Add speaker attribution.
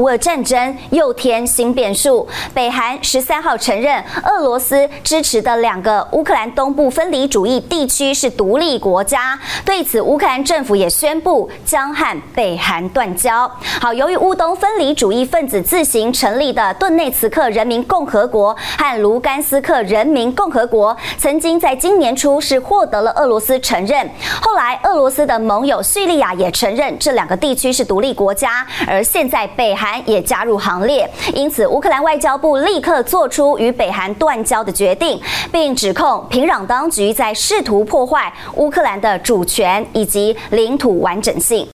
Speaker 1: 乌战争又添新变数，北韩十三号承认俄罗斯支持的两个乌克兰东部分离主义地区是独立国家。对此，乌克兰政府也宣布将和北韩断交。好，由于乌东分离主义分子自行成立的顿内茨克人民共和国和卢甘斯克人民共和国，曾经在今年初是获得了俄罗斯承认。后来，俄罗斯的盟友叙利亚也承认这两个地区是独立国家，而现在北韩也加入行列，因此乌克兰外交部立刻做出与北韩断交的决定，并指控平壤当局在试图破坏乌克兰的主权以及领土完整性。